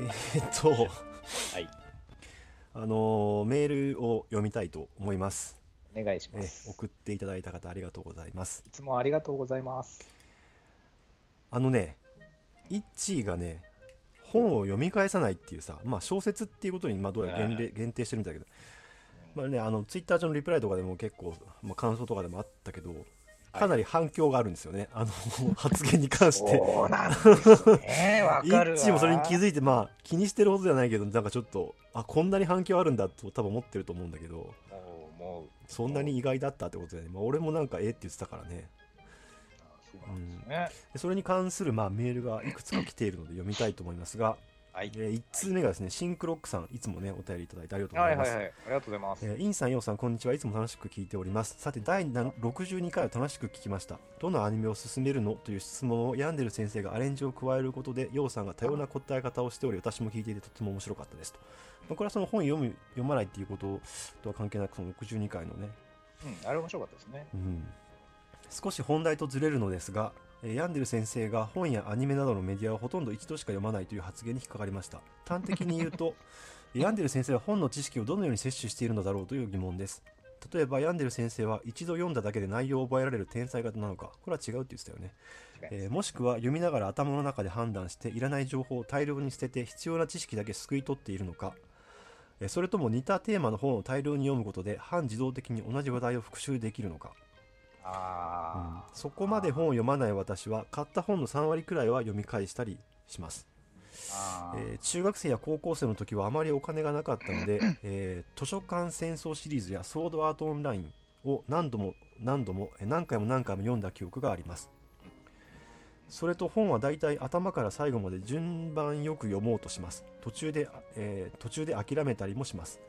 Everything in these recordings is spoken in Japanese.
えーっと、はい。あのーメールを読みたいと思います。お願いしえます。送っていただいた方ありがとうございます。いつもありがとうございます。あのね、イッチーがね、本を読み返さないっていうさ、まあ小説っていうことにまあどうやら限定限定してるんだけど、まあね、あのツイッター上のリプライとかでも結構、まあ、感想とかでもあったけど、かなり反響があるんですよね、あの 発言に関して。そうなんですね。わイかるわ。ッチーもそれに気づいて、まあ気にしてるほどじゃないけど、なんかちょっと、あこんなに反響あるんだと多分思ってると思うんだけど、そんなに意外だったってことで、ね、まあ、俺もなんかええって言ってたからね。そうなんそれに関するまあメールがいくつか来ているので読みたいと思いますが、はい。え1通目がですね、シンクロックさん、いつもね、お便りいただいてありがとうござます。はいいはいはい。ありがとうございます。えーインさん、ヨウさん、こんにちは。いつも楽しく聞いております。さて、第な62回を楽しく聞きました。どのアニメを進めるのという質問をヤンデル先生がアレンジを加えることで、ヨウさんが多様な答え方をしており、私も聞いていてとても面白かったですと。まあ、これはその本読む、読まないっていうこととは関係なく、その62回のね、うん、あれ面白かったですね。うん、少し本題とずれるのですが、えーヤンデル先生が本やアニメなどのメディアをほとんど一度しか読まないという発言に引っかかりました。端的に言うと ヤンデル先生は本の知識をどのように摂取しているのだろうという疑問です。例えばヤンデル先生は一度読んだだけで内容を覚えられる天才型なのかこれは違うって言ってたよね、えーもしくは読みながら頭の中で判断していらない情報を大量に捨てて必要な知識だけすくい取っているのか。えーそれとも似たテーマの本を大量に読むことで半自動的に同じ話題を復習できるのかあそこまで本を読まない私は買った本の3割くらいは読み返したりします。えー中学生や高校生の時はあまりお金がなかったので、えー図書館戦争シリーズやソードアートオンラインを何度も何度もえー何回も何回も読んだ記憶があります。それと本はだいたい頭から最後まで順番よく読もうとします。途中で、えー途中で諦めたりもします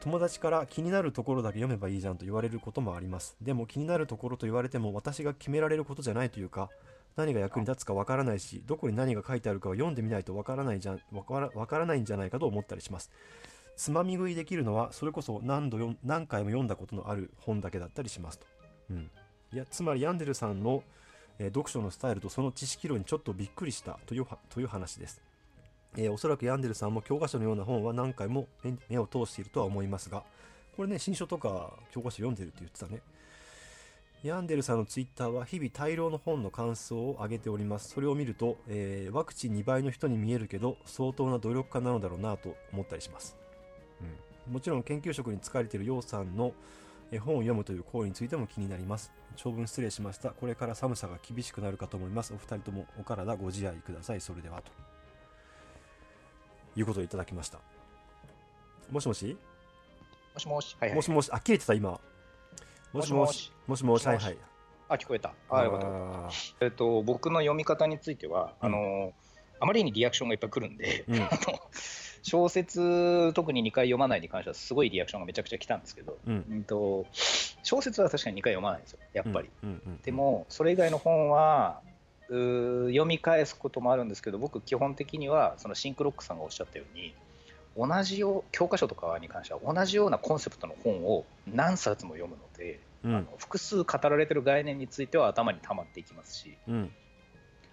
友達から気になるところだけ読めばいいじゃんと言われることもあります。でも気になるところと言われても私が決められることじゃないというか何が役に立つかわからないしどこに何が書いてあるかを読んでみないとわからないじゃんわからわからないんじゃないかと思ったりします。つまみ食いできるのはそれこそ何度読ん何回も読んだことのある本だけだったりしますと、うん、いやつまりヤンデルさんの、えー読書のスタイルとその知識量にちょっとびっくりしたというはという話です。えーおそらくヤンデルさんも教科書のような本は何回も目を通しているとは思いますがこれね新書とか教科書読んでるって言ってたね。ヤンデルさんのツイッターは日々大量の本の感想を上げております。それを見ると、えーワクチン2倍の人に見えるけど相当な努力家なのだろうなと思ったりします、うん、もちろん研究職に疲れているヨウさんの本を読むという行為についても気になります。長文失礼しました。これから寒さが厳しくなるかと思います。お二人ともお体ご自愛ください。それではと。いうことをいただきました。もしもし？もしもし？はいはい。もしもし？あ切れてた今。もしもし？もしもし。はいはい。あ、聞こえた。あ、よかった。えっと、僕の読み方については、うん。あの、あまりにリアクションがいっぱい来るんで、うん。小説、特に2回読まないに関しては、すごいリアクションがめちゃくちゃ来たんですけど、うん。うんと小説は確かに2回読まないんですよ、やっぱり。でも、それ以外の本は、読み返すこともあるんですけど、僕、基本的には、そのシンクロックさんがおっしゃったように、同じよう教科書とかに関しては、同じようなコンセプトの本を何冊も読むので、うん。あの複数語られてる概念については頭に溜まっていきますし、うん。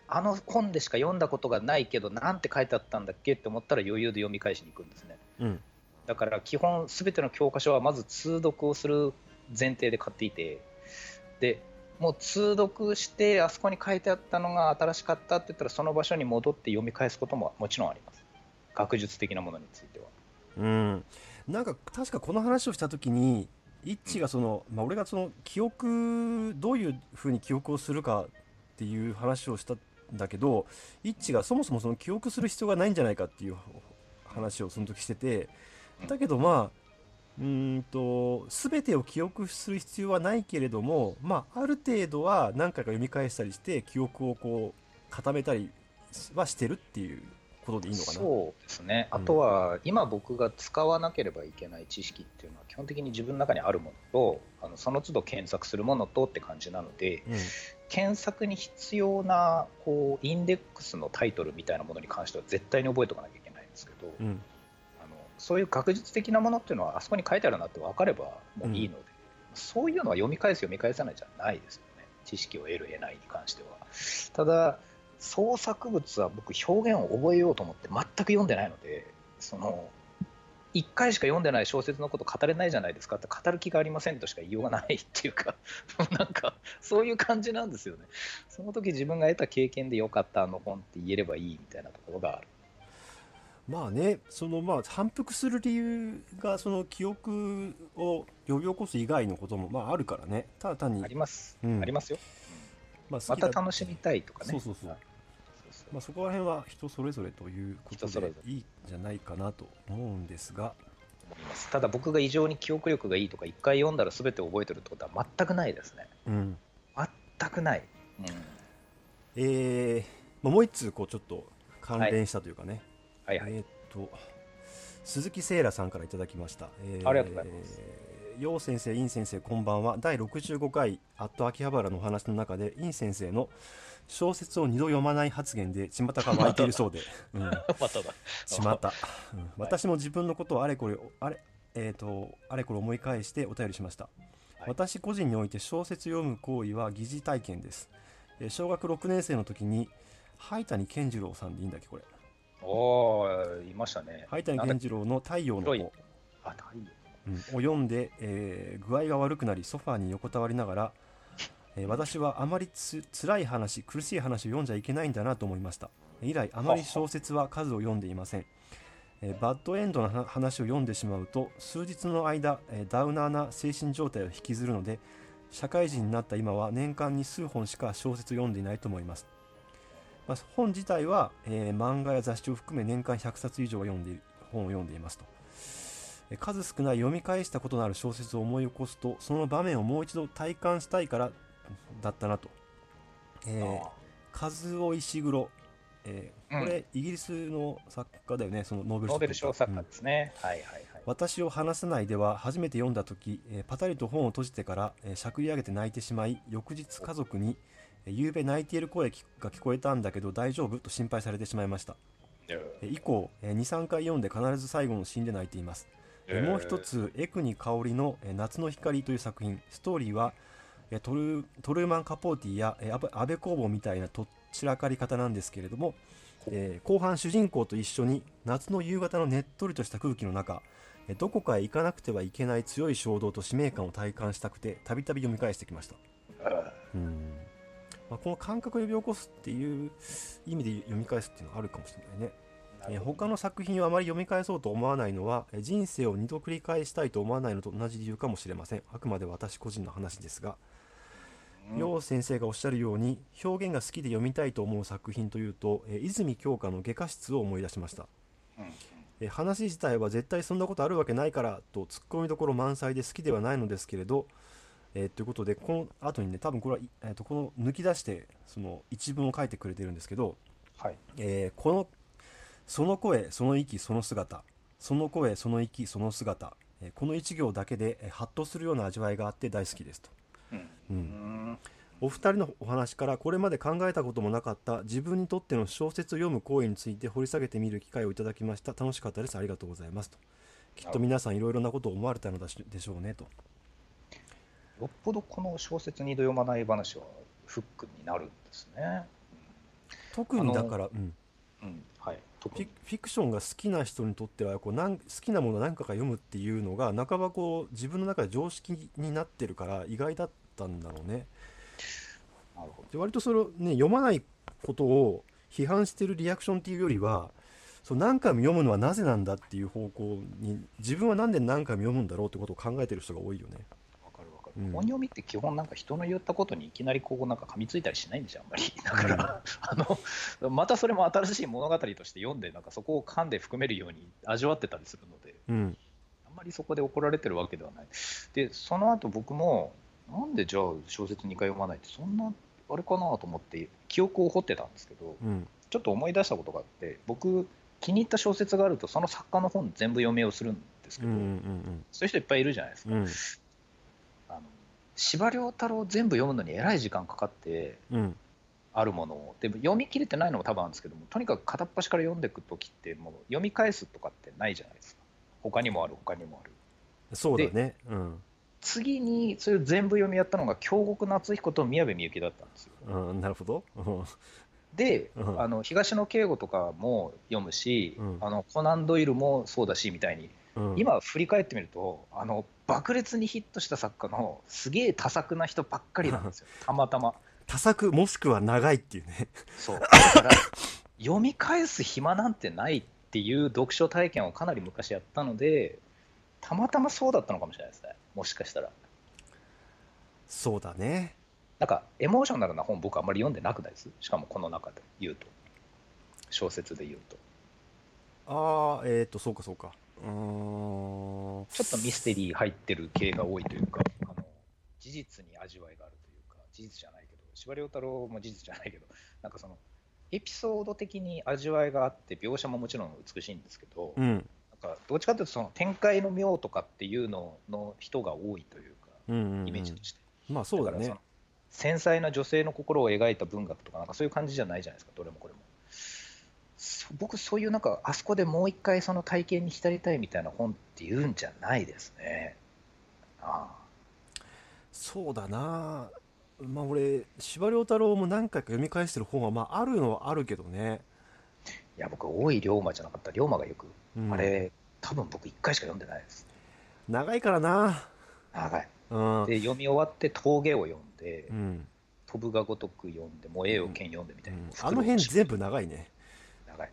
あの本でしか読んだことがないけど、なんて書いてあったんだっけって思ったら余裕で読み返しに行くんですね。うん。だから基本、すべての教科書はまず通読をする前提で買っていて、でもう通読して、あそこに書いてあったのが新しかったって言ったら、その場所に戻って読み返すことももちろんあります。学術的なものについては。うん、なんか確かこの話をした時に一致がその、まあ、俺がその記憶どういうふうに記憶をするかっていう話をしたんだけど一致がそもそもその記憶する必要がないんじゃないかっていう話をその時しててだけどまあうーんと全てを記憶する必要はないけれども、まあ、ある程度は何回か読み返したりして記憶をこう固めたりはしてるっていうことでいいのかな。そうですね、うん。あとは今僕が使わなければいけない知識っていうのは基本的に自分の中にあるものとあのその都度検索するものとって感じなのでうん。検索に必要なこうインデックスのタイトルみたいなものに関しては絶対に覚えておかなきゃいけないんですけど、うんそういう学術的なものっていうのはあそこに書いてあるなって分かればもういいので、そういうのは読み返す読み返さないじゃないですよね。知識を得る得ないに関しては。ただ創作物は僕表現を覚えようと思って全く読んでないのでその1回しか読んでない小説のこと語れないじゃないですかって語る気がありませんとしか言いようがないっていうか なんかそういう感じなんですよね。その時自分が得た経験でよかったあの本って言えればいいみたいなところがあるまあねそのまあ反復する理由がその記憶を呼び起こす以外のこともまああるからね。ただ単にあります、うん。ありますよ、まあまた楽しみたいとかね。そうそうそう。まあ、そこら辺は人それぞれということでいいんじゃないかなと思うんですが。ただ僕が異常に記憶力がいいとか一回読んだら全て覚えてるってことは全くないですね。うん。全くない、うん、えーまあ、もう一通こうちょっと関連したというかね、はいはい、えーっと鈴木聖羅さんからいただきました、えありがとうございます。楊先生、尹先生、こんばんは。第65回、アット秋葉原のお話の中で、尹先生の小説を二度読まない発言で、巷が湧いているそうで、うん、まただ。しまった、うん。私も自分のことをあれこれあれ,、えー、とあれこれ思い返してお便りしました、はい。私個人において小説読む行為は疑似体験です。えー小学6年生の時に灰谷健次郎さんでいいんだっけこれおーいましたね。灰谷健次郎の「太陽の子」あ太陽。うん。を読んで、えー具合が悪くなりソファーに横たわりながら、えー私はあまりつ辛い話苦しい話を読んじゃいけないんだなと思いました。以来あまり小説は数を読んでいません、えーバッドエンドの話話を読んでしまうと数日の間、えーダウナーな精神状態を引きずるので社会人になった今は年間に数本しか小説を読んでいないと思います、まあ、本自体は、えー漫画や雑誌を含め年間100冊以上読んで本を読んでいますと。えー数少ない読み返したことのある小説を思い起こすとその場面をもう一度体感したいからだったなと、えーあカズオ・イシグロ、えーうん。これ、イギリスの作家だよねそのノーベルノーベル賞作家うんですね、はいはいはい。私を話さないでは初めて読んだ時、えーパタリと本を閉じてから、えーしゃくり上げて泣いてしまい翌日家族に「えー夕べ泣いている声が聞こえたんだけど大丈夫?」と心配されてしまいました。えー以降、えー23回読んで必ず最後のシーンで泣いています。えーもう一つ、エクニ香りのえー夏の光という作品、ストーリーはえートルトルーマン・カポーティや安倍工房みたいなとっちらかり方なんですけれども、えー後半主人公と一緒に夏の夕方のねっとりとした空気の中、えーどこかへ行かなくてはいけない強い衝動と使命感を体感したくて、たびたび読み返してきました。うんまあ、この感覚を呼び起こすっていう意味で読み返すっていうのはあるかもしれないね。えー他の作品をあまり読み返そうと思わないのはえー人生を二度繰り返したいと思わないのと同じ理由かもしれません。あくまで私個人の話ですが。楊先生がおっしゃるように表現が好きで読みたいと思う作品というとえー泉鏡花の外科室を思い出しました。えー話自体は絶対そんなことあるわけないからとツッコミどころ満載で好きではないのですけれど、えーということでこの後にね多分これは、いえーとこの抜き出してその一文を書いてくれてるんですけど、はい。えーこのその声その息その姿その声その息その姿、えーこの一行だけで、えーハッとするような味わいがあって大好きですと、うん。う、うん。んお二人のお話からこれまで考えたこともなかった自分にとっての小説を読む行為について掘り下げてみる機会をいただきました。楽しかったです。ありがとうございますと。きっと皆さんいろいろなことを思われたのでしょうねとよっぽどこの小説二度読まない話はフックになるんですね。特にだから、うん、うん、はい。特フィにフィクションが好きな人にとってはこうなん好きなものを何かか読むっていうのが半ばこう自分の中で常識になってるから意外だったんだろうねなるほど。で割とそれをね読まないことを批判してるリアクションっていうよりはそう何回も読むのはなぜなんだっていう方向に自分は何で何回も読むんだろうってことを考えてる人が多いよねうんる。本読みって基本なんか人の言ったことにいきなりこうなんか噛みついたりしないんですよ、あんまり。だから、あの、またそれも新しい物語として読んで、なんかそこを噛んで含めるように味わってたりするので、うんあんまりそこで怒られてるわけではない。で、その後僕も、なんでじゃあ小説2回読まないって、そんな、あれかなと思って、記憶を掘ってたんですけど、うんちょっと思い出したことがあって、僕、気に入った小説があると、その作家の本全部読みをするんですけど、うんうんそういう人いっぱいいるじゃないですか。うん司馬遼太郎全部読むのにえらい時間かかってうん。あるものを。でも読み切れてないのも多分あるんですけどもとにかく片っ端から読んでいく時ってもう読み返すとかってないじゃないですか。他にもある他にもある。そうだね。うん。次にそれを全部読みやったのが京極夏彦と宮部みゆきだったんですよ。うんなるほど。うんで、うん。あの東野圭吾とかも読むし、うん。あのコナン・ドイルもそうだしみたいに、うん。今振り返ってみるとあの爆裂にヒットした作家のすげえ多作な人ばっかりなんですよ。たまたま。多作もしくは長いっていうね。そう。だから読み返す暇なんてないっていう読書体験をかなり昔やったのでたまたまそうだったのかもしれないですね。もしかしたら。そうだね。なんかエモーショナルな本僕あんまり読んでなくないです？しかもこの中で言うと。小説で言うと。ああえっ、ー、とそうかそうかうーん。ちょっとミステリー入ってる系が多いというかあの事実に味わいがあるというか事実じゃないけど司馬遼太郎も事実じゃないけどなんかそのエピソード的に味わいがあって描写ももちろん美しいんですけど、うん。なんかどっちかというとその展開の妙とかっていうのの人が多いというかうんうん、うん、イメージとして、まあそうだね。繊細な女性の心を描いた文学とかなんかそういう感じじゃないじゃないですかどれもこれも。そ僕そういうなんかあそこでもう一回その体験に浸りたいみたいな本っていうんじゃないですね。あそうだな。まあ俺司馬遼太郎も何回か読み返してる本はまああるのはあるけどね、あいや僕大井龍馬じゃなかった。龍馬がよく、うん。あれ多分僕一回しか読んでないです。長いからな。長い。うん。で読み終わって峠を読んで、うん、飛ぶがごとく読んで燃えよ剣読んでみたいな、うん。あの辺全部長いね長い。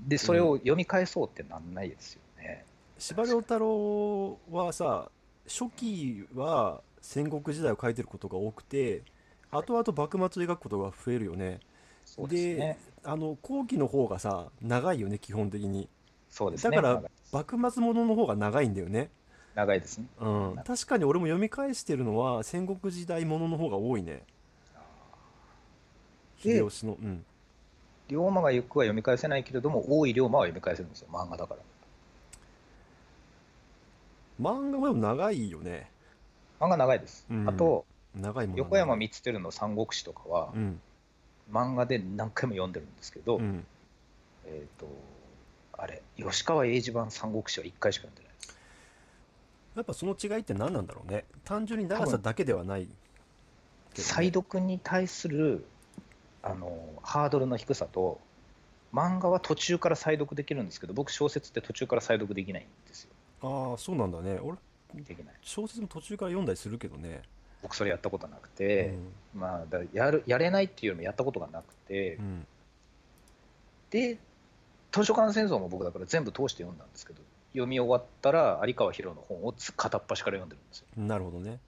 でそれを読み返そうってなんないですよね、司馬遼太郎はさ初期は戦国時代を書いてることが多くて後々幕末を描くことが増えるよね。そうですね。あの後期の方がさ長いよね基本的に。そうですね。だから幕末ものの方が長いんだよね。長いですね。うん。確かに俺も読み返してるのは戦国時代ものの方が多いね。で秀吉の。うん龍馬が行くは読み返せないけれども大井龍馬は読み返せるんですよ。漫画だから。漫画もでも長いよね。漫画長いです、うん。あと長いもの。横山光輝の「三国志」とかはうん。漫画で何回も読んでるんですけど、うん。えっ、とあれ吉川英治版「三国志」は1回しか読んでない。ですやっぱその違いって何なんだろうね。単純に長さだけではないね。再読に対するあのハードルの低さと漫画は途中から再読できるんですけど僕小説って途中から再読できないんですよ。ああそうなんだね。俺できない。小説も途中から読んだりするけどね、僕それやったことなくて、うん。まあだやるやれないっていうよりもやったことがなくて、うん。で図書館戦争も僕だから全部通して読んだんですけど読み終わったら有川博の本をつ片っ端から読んでるんですよ。なるほどね。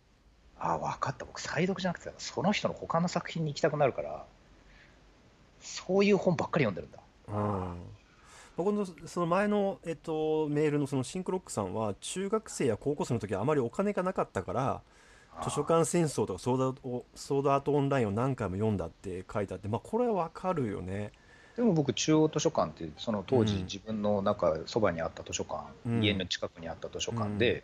ああ分かった。僕再読じゃなくてその人の他の作品に行きたくなるからそういう本ばっかり読んでるんだ。うん。僕のその前の、えっと、メールのそのシンクロックさんは中学生や高校生の時はあまりお金がなかったから図書館戦争とかソードソードアートオンラインを何回も読んだって書いてあってまあこれはわかるよね。でも僕中央図書館っていうその当時うん。自分の中そばにあった図書館、うん。家の近くにあった図書館で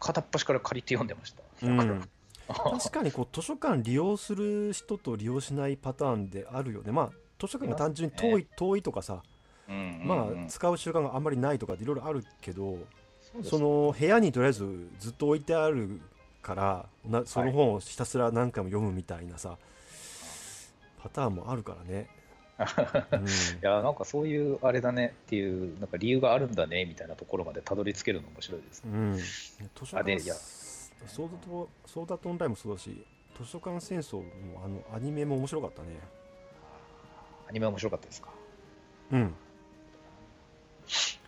片っ端から借りて読んでました、うん。だ 確かにこう図書館利用する人と利用しないパターンであるよね。まあ図書館が単純に遠い,、遠いとかさまあ使う習慣があんまりないとかいろいろあるけどその部屋にとりあえずずっと置いてあるからなその本をひたすら何回も読むみたいなさ、パターンもあるからね、うん。いやなんかそういうあれだねっていうなんか理由があるんだねみたいなところまでたどり着けるの面白いですね。うん、図書館あでいや。ソードとソーダとオンラインもそうだし図書館戦争もあのアニメも面白かったねアニメ面白かったですか？うん。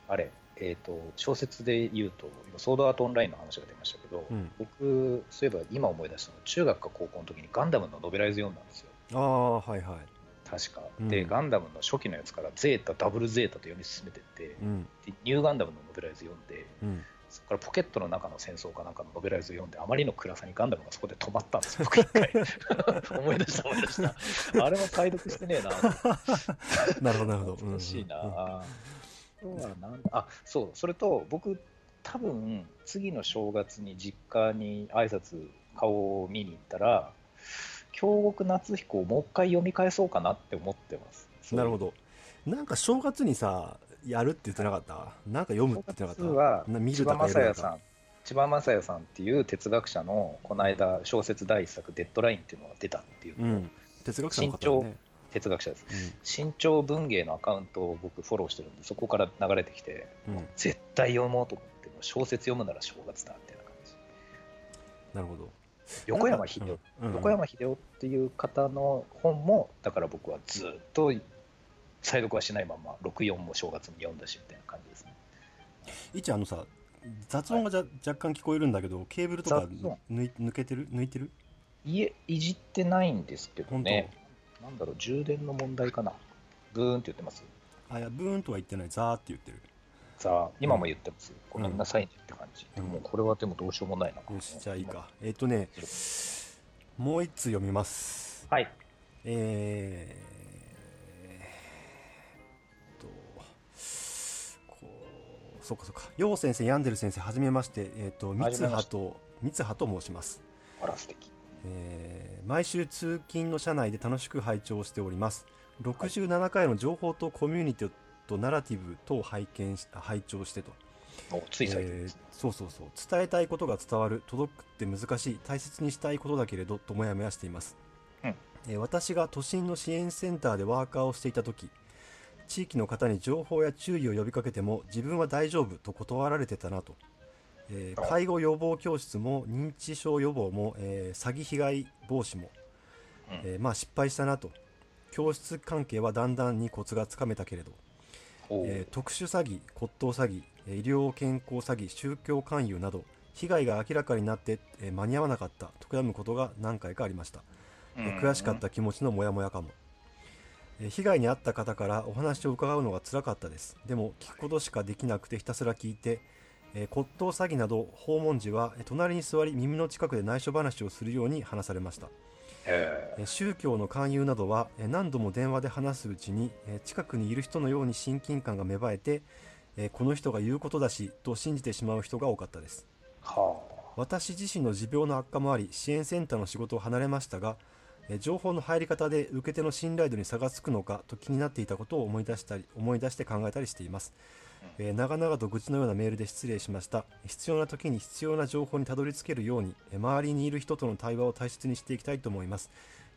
あれ、えっ、と小説で言うと今ソードアートオンラインの話が出ましたけど、うん。僕そういえば今思い出したの中学か高校の時にガンダムのノベライズ読んだんですよ。ああはいはい。確か。うん。でガンダムの初期のやつからゼータダブルゼータと読み進めてって、うん。でニューガンダムのノベライズ読んでうんそこからポケットの中の戦争かなんかのノベライズを読んであまりの暗さにガンダムがそこで止まったんです。よ 僕一回。思い出した思い出した。あれも解読してねえな。なるほどなるほど。懐かしいな、うん。うんなんだ。あそう。それと僕多分次の正月に実家に挨拶顔を見に行ったら京極夏彦をもう一回読み返そうかなって思ってます。なるほど。なんか正月にさやるって言ってなかった？なんか読むって言ってなかはったさん千葉雅也さんっていう哲学者のこの間小説第一作「デッドライン」っていうのが出たっていううん。哲学者の方だね。哲学者です。新潮文芸のアカウントを僕フォローしてるんで、そこから流れてきて、うん、うん、絶対読もうと思って、小説読むなら正月だみたいな感じ。なるほど。横山秀夫、うん。うん。横山秀夫っていう方の本も、だから僕はずっと再読はしないまま、64も正月に読んだしみたいな感じですね。一応あのさ雑音がじゃ、若干聞こえるんだけどケーブルとか抜けてる？抜いてる？いえ、いじってないんですけどね、なんだろう、充電の問題かな。ブーンって言ってます？あいやブーンとは言ってないザーって言ってるさあ、今も言ってます。ごめんなさいねって感じ。うんでも、これはでもどうしようもないな。よしじゃあいいかえっ、とねもう一通読みますはい。えー、そうかそうか。陽先生ヤンデル先生はじめまして。えーっと三葉と三葉と申します。あら、素敵。えー毎週通勤の車内で楽しく拝聴しております。67回の情報とコミュニティとナラティブ等を拝見し拝聴してと、おつい最近です。えーそうそうそう。伝えたいことが伝わる届くって難しい大切にしたいことだけれどともやもやしています、うん。えー私が都心の支援センターでワーカーをしていた時地域の方に情報や注意を呼びかけても自分は大丈夫と断られてたなと、えーあ。介護予防教室も認知症予防も、えー詐欺被害防止も、うん。えーまあ失敗したなと。教室関係はだんだんにコツがつかめたけれど。えー特殊詐欺、骨董詐欺、えー医療健康詐欺、宗教勧誘など被害が明らかになって、えー間に合わなかったと悔やむことが何回かありました、えー悔しかっ。た気持ちのモヤモヤかも、えー被害に遭った方からお話を伺うのが辛かったです。でも聞くことしかできなくてひたすら聞いて、えー骨董詐欺など訪問時はえー隣に座り耳の近くで内緒話をするように話されました。ええー宗教の勧誘などはえー何度も電話で話すうちにえー近くにいる人のように親近感が芽生えてえーこの人が言うことだしと信じてしまう人が多かったです。ーは私自身の持病の悪化もあり支援センターの仕事を離れましたがえー情報の入り方で受け手の信頼度に差がつくのかと気になっていたことを思い出したり思い出して考えたりしています、えー長々と愚痴のようなメールで失礼しました。必要な時に必要な情報にたどり着けるようにえー周りにいる人との対話を大切にしていきたいと思います。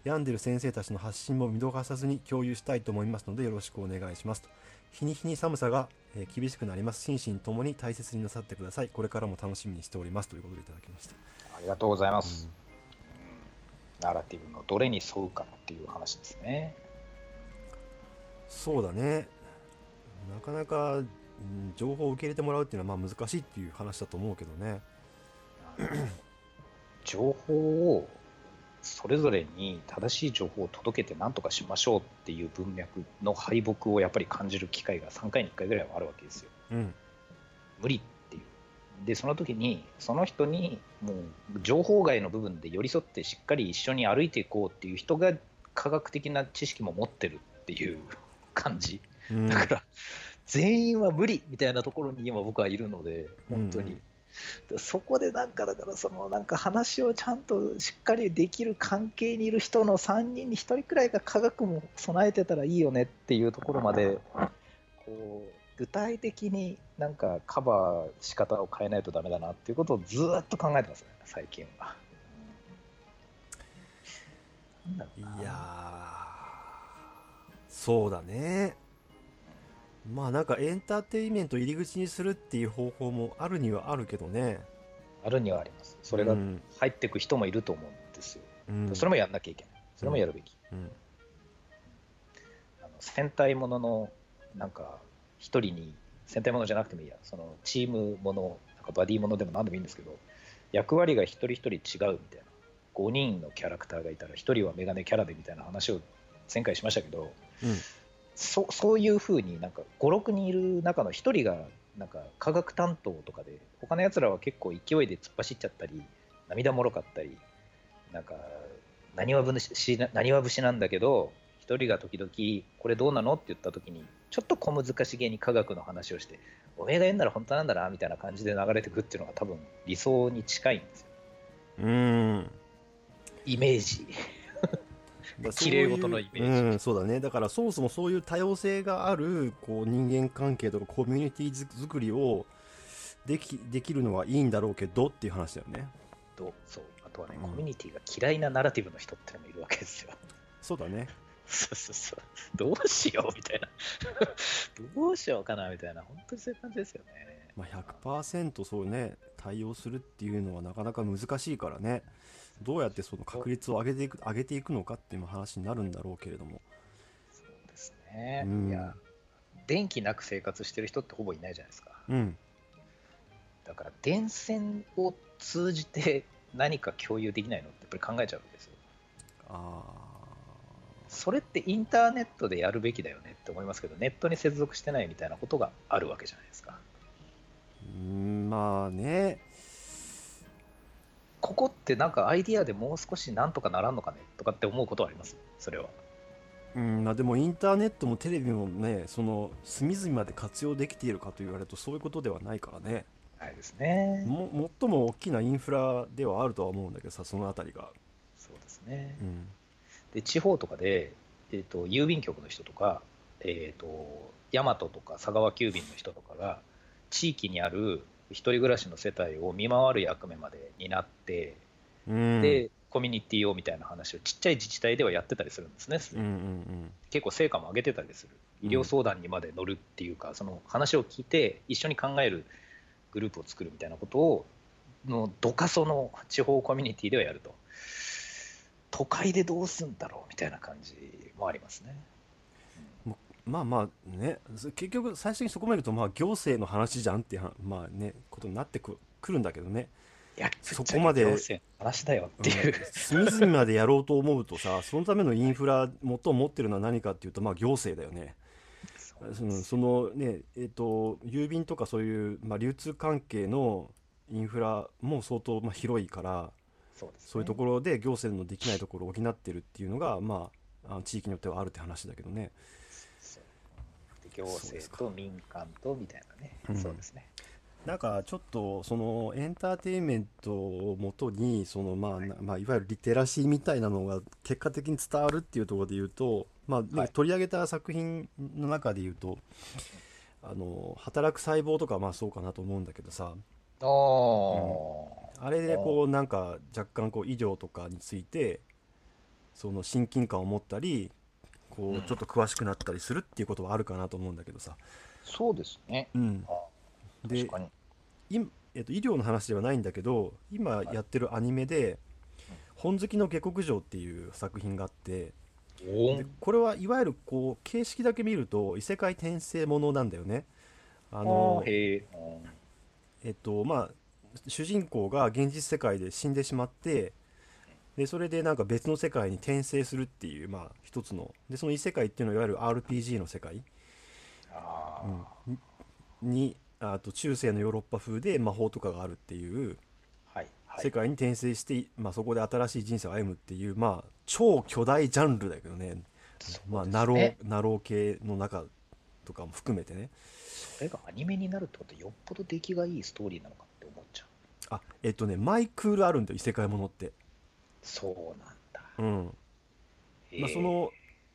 病んでる先生たちの発信も見逃さずに共有したいと思いますのでよろしくお願いしますと。日に日に寒さが、えー厳しくなります。心身ともに大切になさってください。これからも楽しみにしております。ということでいただきました。あありがとうございます。ナラティブのどれに沿うかっていう話ですね。そうだねなかなか、うん情報を受け入れてもらうっていうのはまあ難しいっていう話だと思うけどね情報をそれぞれに正しい情報を届けて何とかしましょうっていう文脈の敗北をやっぱり感じる機会が3回に1回ぐらいはあるわけですよ。うん無理。で、その時に、その人にもう情報外の部分で寄り添ってしっかり一緒に歩いていこうっていう人が科学的な知識も持ってるっていう 感じ。うんだから、全員は無理みたいなところに今僕はいるので、本当に。うんそこでなんかだからそのなんか話をちゃんとしっかりできる関係にいる人の3人に1人くらいが科学も備えてたらいいよねっていうところまでこう具体的になんかカバー仕方を変えないとダメだなっていうことをずーっと考えてますね最近は。いやーそうだねまあなんかエンターテインメント入り口にするっていう方法もあるにはあるけどねあるにはあります。それがうん入っていく人もいると思うんですよ。うんそれもやんなきゃいけない。それもやるべき。うんあの戦隊もののなんか一人に戦隊ものじゃなくてもいいや。そのチームものなんかバディものでも何でもいいんですけど役割が一人一人違うみたいな。5人のキャラクターがいたら1人はメガネキャラでみたいな話を前回しましたけどうん。そそういうふうになんか56人いる中の1人がなんか科学担当とかで他のやつらは結構勢いで突っ走っちゃったり涙もろかったりなんか何は節なんだけど1人が時々これどうなの？って言った時にちょっと小難しげに科学の話をしておめえが言うんなら本当なんだなみたいな感じで流れてくっていうのが多分理想に近いんですよ。うん。イメージ。綺麗事のイメージ。うん、そうだね。だからそもそもそういう多様性があるこう人間関係とかコミュニティ作りをできできるのはいいんだろうけどっていう話だよね。とそう。あとはね、うんコミュニティが嫌いなナラティブの人ってのもいるわけですよ。そうだねそうそうそう。どうしようみたいな。どうしようかなみたいな。本当にそういう感じですよね。まあ、100%そうね対応するっていうのはなかなか難しいからねどうやってその確率を上げていく上げていくのかっていう話になるんだろうけれどもそうですね。うんいや、電気なく生活してる人ってほぼいないじゃないですか。うんだから、電線を通じて何か共有できないのってやっぱり考えちゃうわけですよ。あそれってインターネットでやるべきだよねって思いますけど、ネットに接続してないみたいなことがあるわけじゃないですか。ーうんまあねここってなんかアイディアでもう少しなんとかならんのかねとかって思うことはあります？それは。うんまあでもインターネットもテレビもねその隅々まで活用できているかと言われるとそういうことではないからねないですね。も最も大きなインフラではあるとは思うんだけどさそのあたりが、そうですねう。ん、で、地方とかで、えー、と郵便局の人とか、えー、と大和とか佐川急便の人とかが、地域にある一人暮らしの世帯を見回る役目まで担って、うん、で、コミュニティをみたいな話をちっちゃい自治体ではやってたりするんですね。うんうん結構成果も上げてたりする、医療相談にまで乗るっていうか、その話を聞いて、一緒に考えるグループを作るみたいなことを、のどかその地方コミュニティではやると、都会でどうすんだろうみたいな感じもありますね。うんまあまあね。ず結局最初にそこまで言うとまあ行政の話じゃんっていうはまあねことになってくくるんだけどね。そこまで行政の話だよっていう、隅々までやろうと思うとさ そのためのインフラ元を持ってるのは何かっていうとまあ行政だよね。そのそのねえっ、と郵便とかそういう、まあ、流通関係のインフラも相当まあ広いからそうね。そういうところで行政のできないところを補ってるっていうのがまああの地域によってはあるって話だけどね。行政と民間とみたいなね、うん。そうですね。なんかちょっとそのエンターテインメントをもとにそのまあ、なまあいわゆるリテラシーみたいなのが結果的に伝わるっていうところで言うとまあね、はい。取り上げた作品の中で言うとあの働く細胞とかはまあそうかなと思うんだけどさ。ああ、あれでこうなんか若干こう医療とかについてその親近感を持ったりこうちょっと詳しくなったりするっていうことはあるかなと思うんだけどさ、そうですね。うん、あでえっと医療の話ではないんだけど今やってるアニメで「本好きの下克上」っていう作品があっておでこれはいわゆるこう形式だけ見ると異世界転生ものなんだよね。あの。えっとまあ主人公が現実世界で死んでしまってでそれでなんか別の世界に転生するっていうまあ一つのでその異世界っていうのはいわゆる RPG の世界、あうんにあと中世のヨーロッパ風で魔法とかがあるっていうあ、はい。はい。世界に転生して、まあ、そこで新しい人生を歩むっていうまあ超巨大ジャンルだけどねまあなろうねなろう系の中とかも含めてねそれがアニメになるってことはよっぽど出来がいいストーリーなのか。あえっとね毎クールあるんだよ異世界ものって。そうなんだ。うん。まあ、その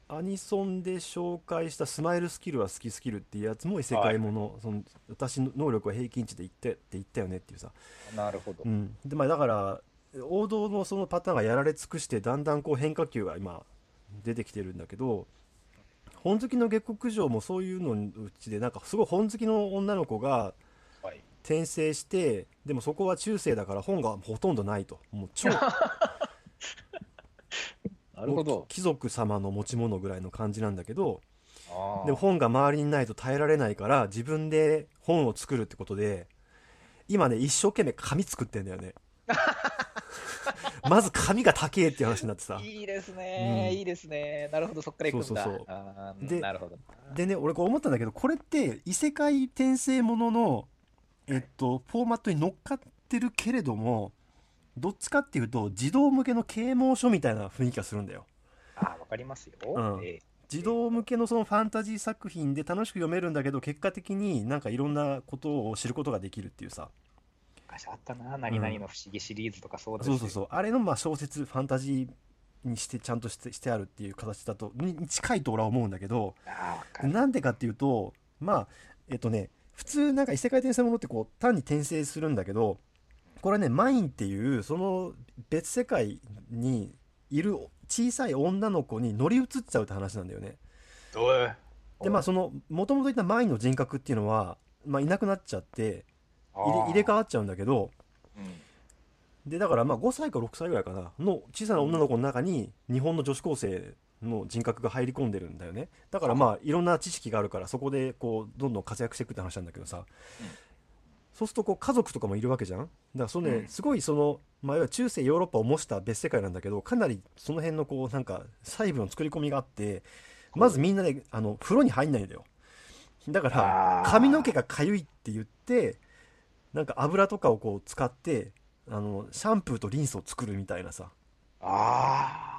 アニソンで紹介した「スマイルスキルは好きスキル」っていうやつも異世界もの,、その私の能力は平均値で言ってって言ったよねっていうさ、なるほど。うん。でまあ、だから王道のそのパターンがやられ尽くしてだんだんこう変化球が今出てきてるんだけど本好きの下克上もそういうののうちでなんかすごい本好きの女の子がはい。転生してでもそこは中世だから本がほとんどないと。もう超。なるほど。貴族様の持ち物ぐらいの感じなんだけどでも本が周りにないと耐えられないから自分で本を作るってことで今ね一生懸命紙作ってんだよね。まず紙が高えっていう話になってさ。いいですね、うん。いいですね。なるほど、そっから行くんだ。そうそうそう。でなるほど。でね俺こう思ったんだけどこれって異世界転生もののえっとフォーマットに乗っかってるけれどもどっちかっていうと児童向けの啓蒙書みたいな雰囲気がするんだよ。あーわかりますよ。うん。え児童向けのそのファンタジー作品で楽しく読めるんだけど結果的になんかいろんなことを知ることができるっていうさ。ー昔あったな、何々の不思議シリーズとかそうですそうそうそう。あれのまあ小説ファンタジーにしてちゃんとしてしてあるっていう形だとにに近いと俺は思うんだけどなんでかっていうとまあえっとね普通なんか異世界転生ものってこう単に転生するんだけどこれねマインっていうその別世界にいる小さい女の子に乗り移っちゃうって話なんだよね。でまあそのもともといたマイの人格っていうのは、まあ、いなくなっちゃって入れ替わっちゃうんだけどでだからまあ5歳か6歳ぐらいかなの小さな女の子の中に日本の女子高生の人格が入り込んでるんだよね。だからまあいろんな知識があるからそこでこうどんどん活躍していくって話なんだけどさ、そうするとこう家族とかもいるわけじゃん。だからそのね、うん。すごいその、まあ、いわゆる中世ヨーロッパを模した別世界なんだけどかなりその辺のこうなんか細部の作り込みがあってまずみんなであの風呂に入んないんだよ。だから髪の毛がかゆいって言ってなんか油とかをこう使ってあのシャンプーとリンスを作るみたいなさ。あ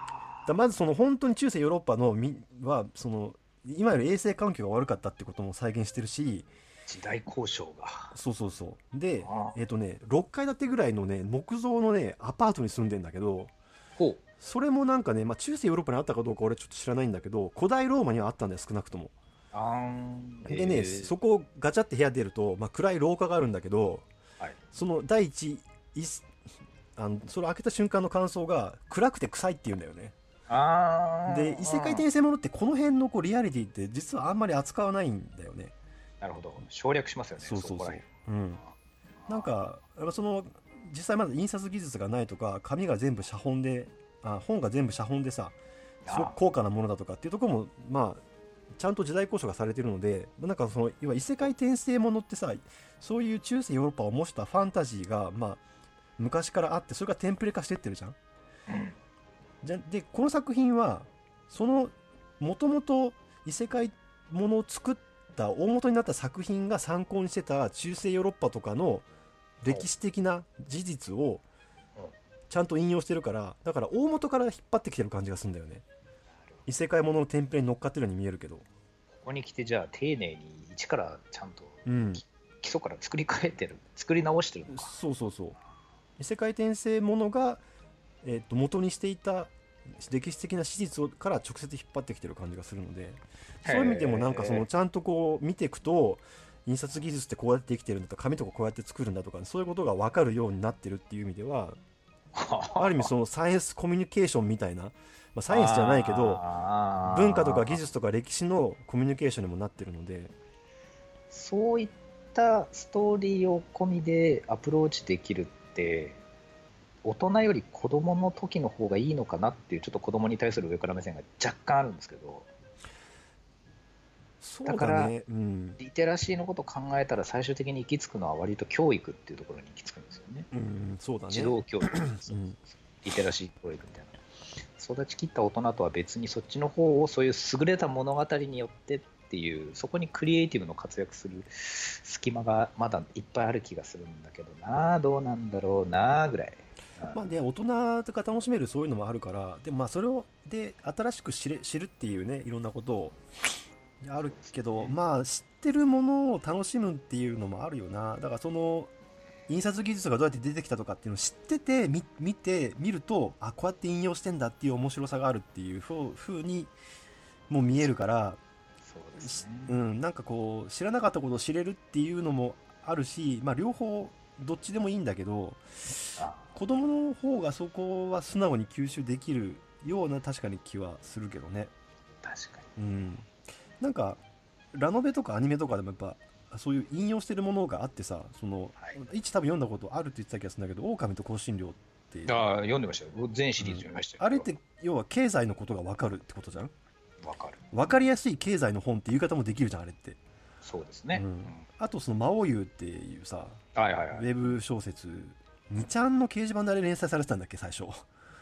だまずその本当に中世ヨーロッパのみはその今より衛生環境が悪かったってことも再現してるし時代交渉が。そうそうそう。であえっ、とね6階建てぐらいのね木造のねアパートに住んでんだけどほう。それもなんかね、まあ、中世ヨーロッパにあったかどうか俺ちょっと知らないんだけど古代ローマにはあったんだよ少なくとも。でね、そこをガチャって部屋出ると、まあ、暗い廊下があるんだけどはい。その第一あのそれ開けた瞬間の感想が暗くて臭いって言うんだよねで異世界転生ものってこの辺のこうリアリティって実はあんまり扱わないんだよね。なるほど。省略しますよねそうそうそう。うん。なんかやっぱその実際まだ印刷技術がないとか紙が全部写本であ本が全部写本でさすごく高価なものだとかっていうところもまあちゃんと時代交渉がされてるのでなんかその要は異世界転生ものってさそういう中世ヨーロッパを模したファンタジーがまあ昔からあってそれがテンプレ化してってるじゃん。うんじゃでこの作品はそのもともと異世界ものを作った大元になった作品が参考にしてた中世ヨーロッパとかの歴史的な事実をうん。ちゃんと引用してるからだから大元から引っ張ってきてる感じがするんだよね。異世界もののテンプレに乗っかってるように見えるけど。ここに来てじゃあ丁寧に一からちゃんとうん。基礎から作り変えてる作り直してるのか。そうそうそう。異世界転生ものが、えっと元にしていた歴史的な史実をから直接引っ張ってきてる感じがするのでそういう意味でもなんかそのちゃんとこう見ていくと印刷技術ってこうやってできてるんだとか紙とかこうやって作るんだとかそういうことが分かるようになってるっていう意味では ある意味そのサイエンスコミュニケーションみたいな、まあ、サイエンスじゃないけど文化とか技術とか歴史のコミュニケーションにもなってるので。そういったストーリーを込みでアプローチできるって大人より子供の時の方がいいのかなっていうちょっと子供に対する上から目線が若干あるんですけどだだからねうん、リテラシーのことを考えたら最終的に行き着くのは割と教育っていうところに行き着くんですよね。うん、そうだね。児童教育うんリテラシー教育みたいな。育ちきった大人とは別にそっちの方をそういう優れた物語によってっていうそこにクリエイティブの活躍する隙間がまだいっぱいある気がするんだけどな。あどうなんだろうなあぐらい、まあね、大人が楽しめるそういうのもあるからでもまあそれをで新しく知れ知るっていうねいろんなことをあるけどまあ知ってるものを楽しむっていうのもあるよな。だからその印刷技術がどうやって出てきたとかっていうのを知っててみ見て見るとあこうやって引用してんだっていう面白さがあるっていうふうにもう見えるからそうですね、うん、なんかこう知らなかったことを知れるっていうのもあるし、まあ、両方どっちでもいいんだけどあ子供の方がそこは素直に吸収できるような確かに気はするけどね。確かうん。なんかラノベとかアニメとかでもやっぱそういう引用してるものがあってさその、はい。一多分読んだことあるって言ってた気がするんだけど「狼と香辛料」って。にああ読んでましたよ。全シリーズ読みましたよ、あれって要は経済のことが分かるってことじゃん？わかる。分かりやすい経済の本っていう言い方もできるじゃんあれって、そうですね、うん。あとその「魔王優」っていうさはいはいはい。ウェブ小説2ちゃんの掲示板であれ連載されてたんだっけ最初。確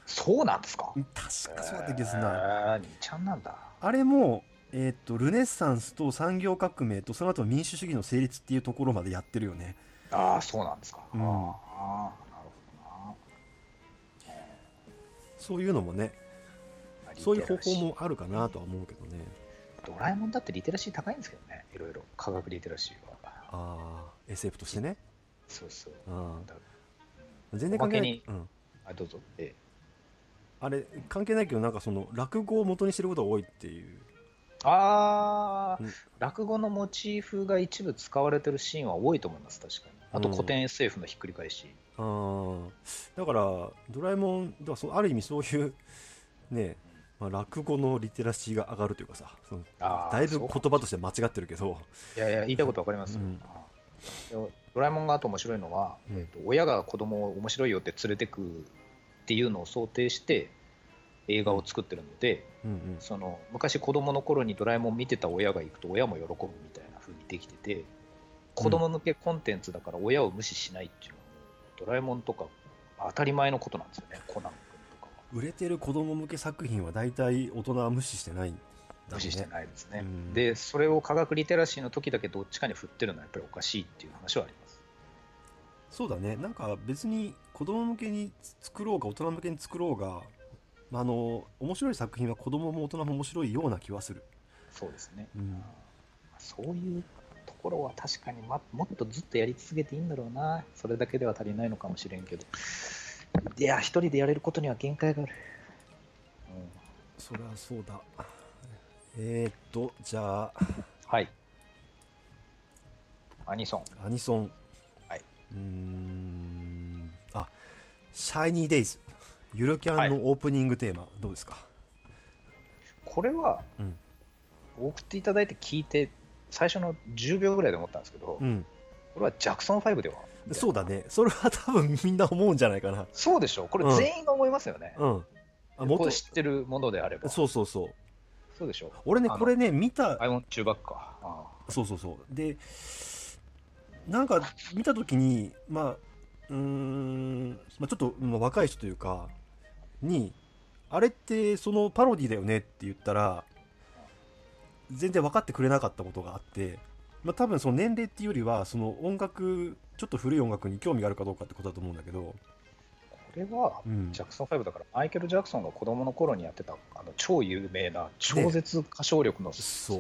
そうなんですか？かそうだった気がするな、えーにちゃんなんだ。あれも、えーっとルネッサンスと産業革命とその後民主主義の成立っていうところまでやってるよね。ああそうなんですか、うん。ああなるほどな。そういうのもねまあそういう方法もあるかなとは思うけどね。ドラえもんだってリテラシー高いんですけどねいろいろ。科学リテラシーは。ああ SF としてね。そうそう。あだー全然関係ない。うん、あどうぞ。えあれ関係ないけどなんかその落語を元にしてることが多いっていう。ああ、うん。落語のモチーフが一部使われてるシーンは多いと思います確かに。あとうん古典 SF のひっくり返し、あー。だからドラえもんだからそある意味そういうねまあ、落語のリテラシーが上がるというかさそのだいぶ言葉として間違ってるけど。いやいや、言いたいことわかりますよ、うん。でドラえもんがあと面白いのは、うん。えっと親が子供を面白いよって連れてくっていうのを想定して映画を作ってるので、うんうん。その昔子供の頃にドラえもん見てた親が行くと親も喜ぶみたいな風にできてて子供向けコンテンツだから親を無視しないっていうのはもうドラえもんとか当たり前のことなんですよねコナン君とかは。売れてる子供向け作品は大体大人は無視してないね。無視してないですね、うん。でそれを科学リテラシーの時だけどっちかに振ってるのはやっぱりおかしいっていう話はありますそうだね。なんか別に子供向けに作ろうが大人向けに作ろうがまああの面白い作品は子供も大人も面白いような気はする、そうですね。うん、そういうところは確かに、ま、もっとずっとやり続けていいんだろうな、それだけでは足りないのかもしれんけど、いや、一人でやれることには限界がある。そりゃそうだ。えー、っとじゃあ。はい。アニソン。アニソン。はいうーん。あシャイニーデイズゆるキャンのオープニングテーマ、どうですか？これは、うん。送っていただいて聞いて、最初の10秒ぐらいで思ったんですけど、うん。これはジャクソン5では？そうだね。それは多分みんな思うんじゃないかな。そうでしょこれうん。全員が思いますよね。うん。あもっことれ知ってるものであれば。そうそうそう。そうでしょ俺ねこれね見た。アイオン中バッそうそうそう。でなんか見た時にまあうーん、まあ、ちょっと、まあ、若い人というかにあれってそのパロディだよねって言ったら全然分かってくれなかったことがあって、まあ、多分その年齢っていうよりはその音楽ちょっと古い音楽に興味があるかどうかってことだと思うんだけど、これは、うん。ジャクソン5だから、マイケル・ジャクソンが子供の頃にやってたあの超有名な、超絶歌唱力の、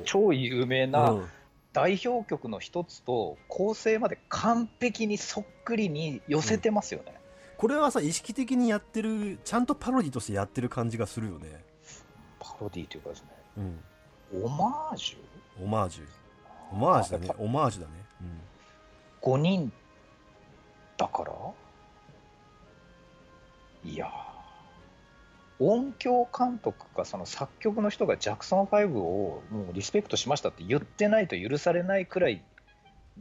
超有名うなん代表曲の一つと、構成まで完璧にそっくりに寄せてますよね。これはさ意識的にやってるちゃんとパロディとしてやってる感じがするよね、パロディというかですね、うん、オマージュ？オマージュ。オマージュだね。オマージュだね、5人だから？いやー音響監督かその作曲の人がジャクソン5をもうリスペクトしましたって言ってないと許されないくらい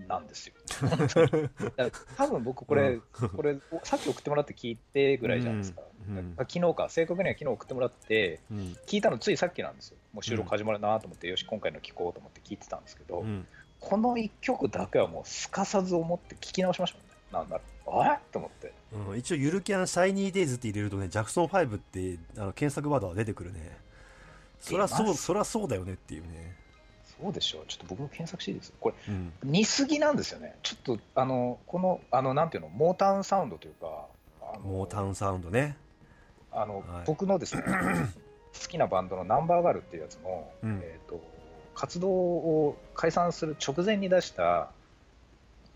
なんですよ。多分僕これ、これさっき送ってもらって聞いてぐらいじゃないですか。うんうん昨日か正確には昨日送ってもらってうん聞いたのついさっきなんですよ。もう収録始まるなと思って、よし今回の聞こうと思って聞いてたんですけど、うんこの1曲だけはもうすかさず思って聞き直しましたもんね。なんだろう。あれ？と思って。うん、一応ゆるキャンシャイニーデイズって入れるとねジャクソン5ってあの検索ワードが出てくるね。そりゃそうそりゃそうだよねっていうね、そうでしょう。ちょっと僕も検索していいです？かこれ、うん、似すぎなんですよね。ちょっと、あの、この、あの、なんていうの、モータウンサウンドというか、モータウンサウンドね。あの、はい。僕のですね、好きなバンドのナンバーガールっていうやつの、うん。えっ、と、活動を解散する直前に出した、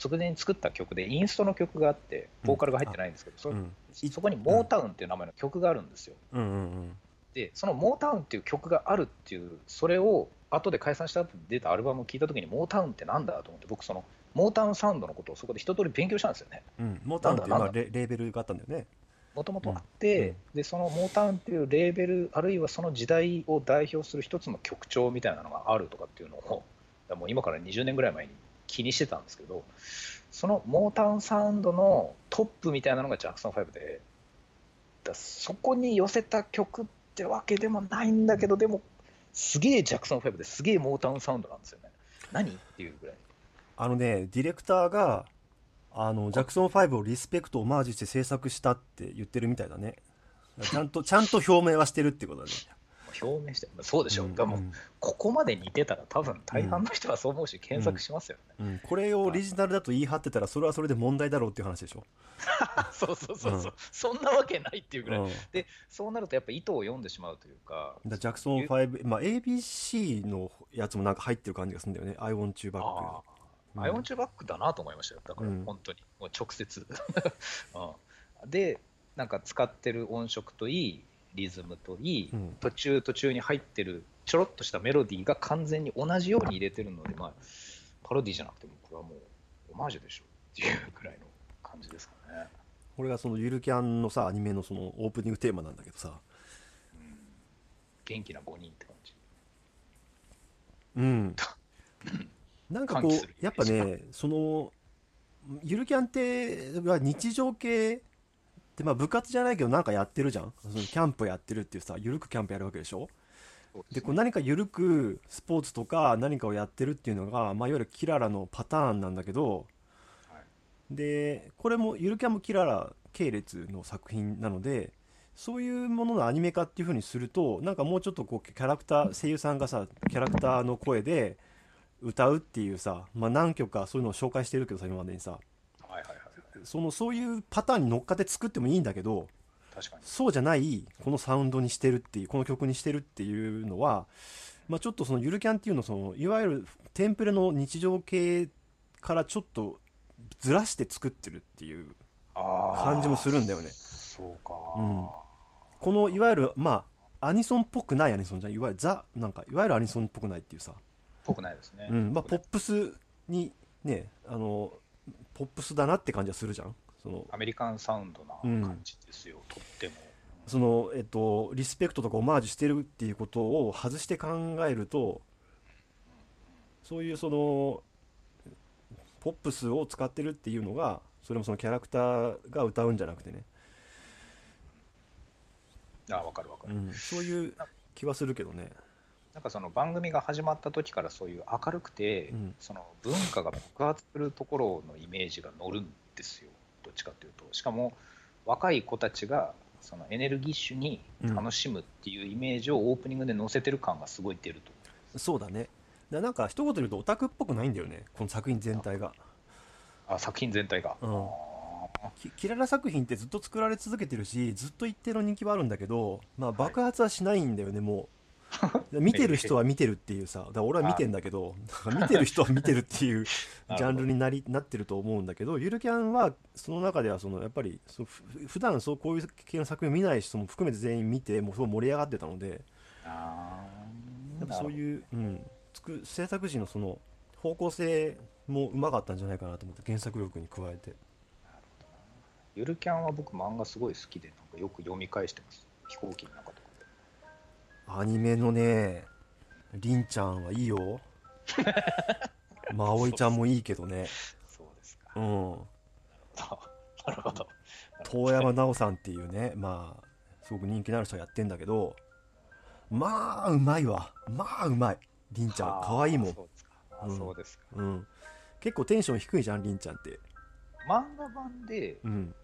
直前に作った曲で、インストの曲があって、ボーカルが入ってないんですけど、そうん。そこにモータウンっていう名前の曲があるんですよ。うんうんうん。で、そのモータウンっていう曲があるっていう、それを後で解散した後に出たアルバムを聴いたときに、モータウンってなんだと思って、僕、そのモータウンサウンドのことをそこで一通り勉強したんですよね。うん。モータウンっていうレレーベルがあったんだよね。もともとあって、うん。で、そのモータウンっていうレーベル、あるいはその時代を代表する一つの曲調みたいなのがあるとかっていうのを、もう今から20年ぐらい前に気にしてたんですけど、そのモータウンサウンドのトップみたいなのがジャクソン5で、だそこに寄せた曲ってわけでもないんだけど、でも、すげえジャクソン5ですげえモータウンサウンドなんですよね。何っていうぐらい。あのねディレクターがあのジャクソン5をリスペクトオマージュして制作したって言ってるみたいだねちゃんとちゃんと表明はしてるってことだね表明して、そうでしょ、う。んでも、ここまで似てたら、多分大半の人はそう思うし、検索しますよね。うん。うん。これをオリジナルだと言い張ってたらそれはそれで問題だろうっていう話でしょ、そうそうそうそう、うん。そんなわけないっていうぐらい、うん、でそうなるとやっぱ意図を読んでしまうというか、だジャクソン5、まあ、ABC のやつもなんか入ってる感じがするんだよね、I want you back オンチューバックだなと思いましたよ、だからうん。本当に、もう直接。うん。で、なんか使ってる音色といい、リズムといい、うん。途中途中に入ってるちょろっとしたメロディーが完全に同じように入れてるので、まあ、パロディじゃなくても、これはもうオマージュでしょっていうくらいの感じですかね。これがそのゆるキャンのさ、アニメのそのオープニングテーマなんだけどさ、元気な5人って感じ。うん。なんかこうやっぱねそのゆるキャンっては日常系ってまあ部活じゃないけどなんかやってるじゃん。そのキャンプやってるっていうさゆるくキャンプやるわけでしょ？でこう何かゆるくスポーツとか何かをやってるっていうのが、まあ、いわゆるキララのパターンなんだけど、はい。でこれもゆるキャンもキララ系列の作品なのでそういうもののアニメ化っていう風にするとなんかもうちょっとこうキャラクター声優さんがさキャラクターの声で歌うっていうさ、まあ、何曲かそういうのを紹介してるけどさ今までにさ。そのそういうパターンに乗っかって作ってもいいんだけど確かに。そうじゃないこのサウンドにしてるっていうこの曲にしてるっていうのは、まあ、ちょっとそのゆるキャンっていうのはそのいわゆるテンプレの日常系からちょっとずらして作ってるっていう感じもするんだよねそうか。うんこのいわゆるまあアニソンっぽくないアニソンじゃんいわゆるザなんかいわゆるアニソンっぽくないっていうさ、ぽくないですね。うんまあ、ポップスにねあのポップスだなって感じはするじゃん。そのアメリカンサウンドな感じですよ、とっても。そのえっとリスペクトとかオマージュしてるっていうことを外して考えるとそういうそのポップスを使ってるっていうのがそれもそのキャラクターが歌うんじゃなくてね、あわかるわかる、うん、そういう気はするけどねなんかその番組が始まった時からそういう明るくて、うん。その文化が爆発するところのイメージが乗るんですよ。どっちかというと。しかも若い子たちがそのエネルギッシュに楽しむっていうイメージをオープニングで載せてる感がすごい出るとそうだね。だなんか一言で言うとオタクっぽくないんだよね。この作品全体が。あ作品全体が、うん。キララ作品ってずっと作られ続けてるしずっと一定の人気はあるんだけど、まあ、爆発はしないんだよね、もう 見てる人は見てるっていうさだから俺は見てんだけど見てる人は見てるっていう ジャンルになりなってると思うんだけどゆるキャンはその中ではそのやっぱりそ普段そうこういう系の作品を見ない人も含めて全員見てもうすごい盛り上がってたのであやっぱそうういう、うん、つく制作時のその方向性もうまかったんじゃないかなと思って原作力に加えて。ゆるキャンは僕漫画すごい好きでなんかよく読み返してます。飛行機の中アニメのねりんちゃんはいいよ。まおいちゃんもいいけどね。そうですか。うん。なるほど。遠山奈緒さんっていうねまあすごく人気のある人がやってんだけどまあうまいわ。まあうまい。りんちゃんかわいいもん。そうですか。あうん。そうですか。うん。結構テンション低いじゃんりんちゃんって。漫画版でうん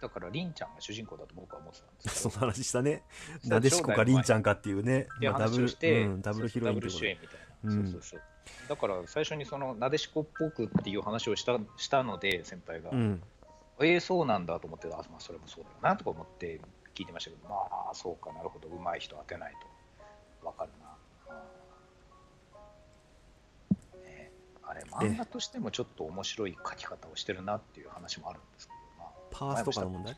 だからりんちゃんが主人公だと僕は思ってたんです その話したね。なでしこかりんちゃんかっていうね。まあダブルうん、ダブルヒロインダブル主演みたいな、うん。そうそうそう。だから最初にそのなでしこっぽくっていう話をしたしたので先輩が、うん。えー、そうなんだと思ってあ、まあ、それもそうだよなとか思って聞いてましたけどまあそうかなるほど。上手い人当てないと。わかるな、あれ漫画としてもちょっと面白い書き方をしてるなっていう話もあるんですけパースとかの問題？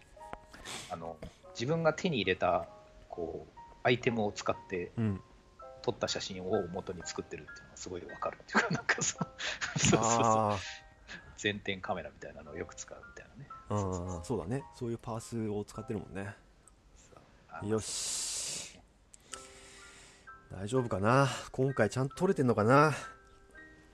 あの自分が手に入れたこうアイテムを使ってうん。撮った写真を元に作ってるっていうのがすごいわかるっていうか、なんかそうそうそうそう。あ全点カメラみたいなのをよく使うみたいなね。そうだね。そういうパースを使ってるもんね。よし。大丈夫かな？今回ちゃんと撮れてんのかな？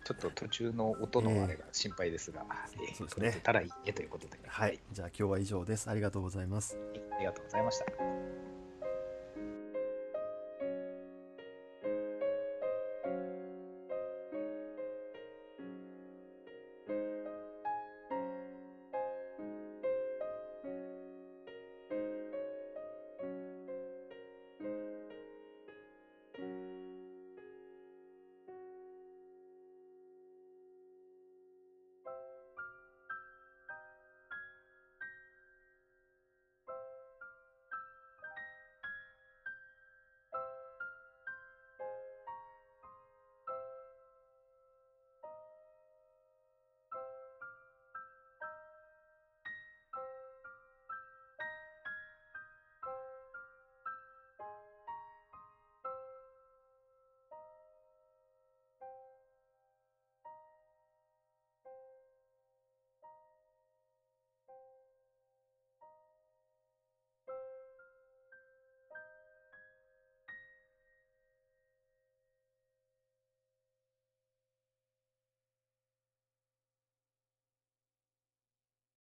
ちょっと途中の音のあれが心配ですが、えーそうですね。たらいいねということで、はい。じゃあ今日は以上です。ありがとうございます。ありがとうございました。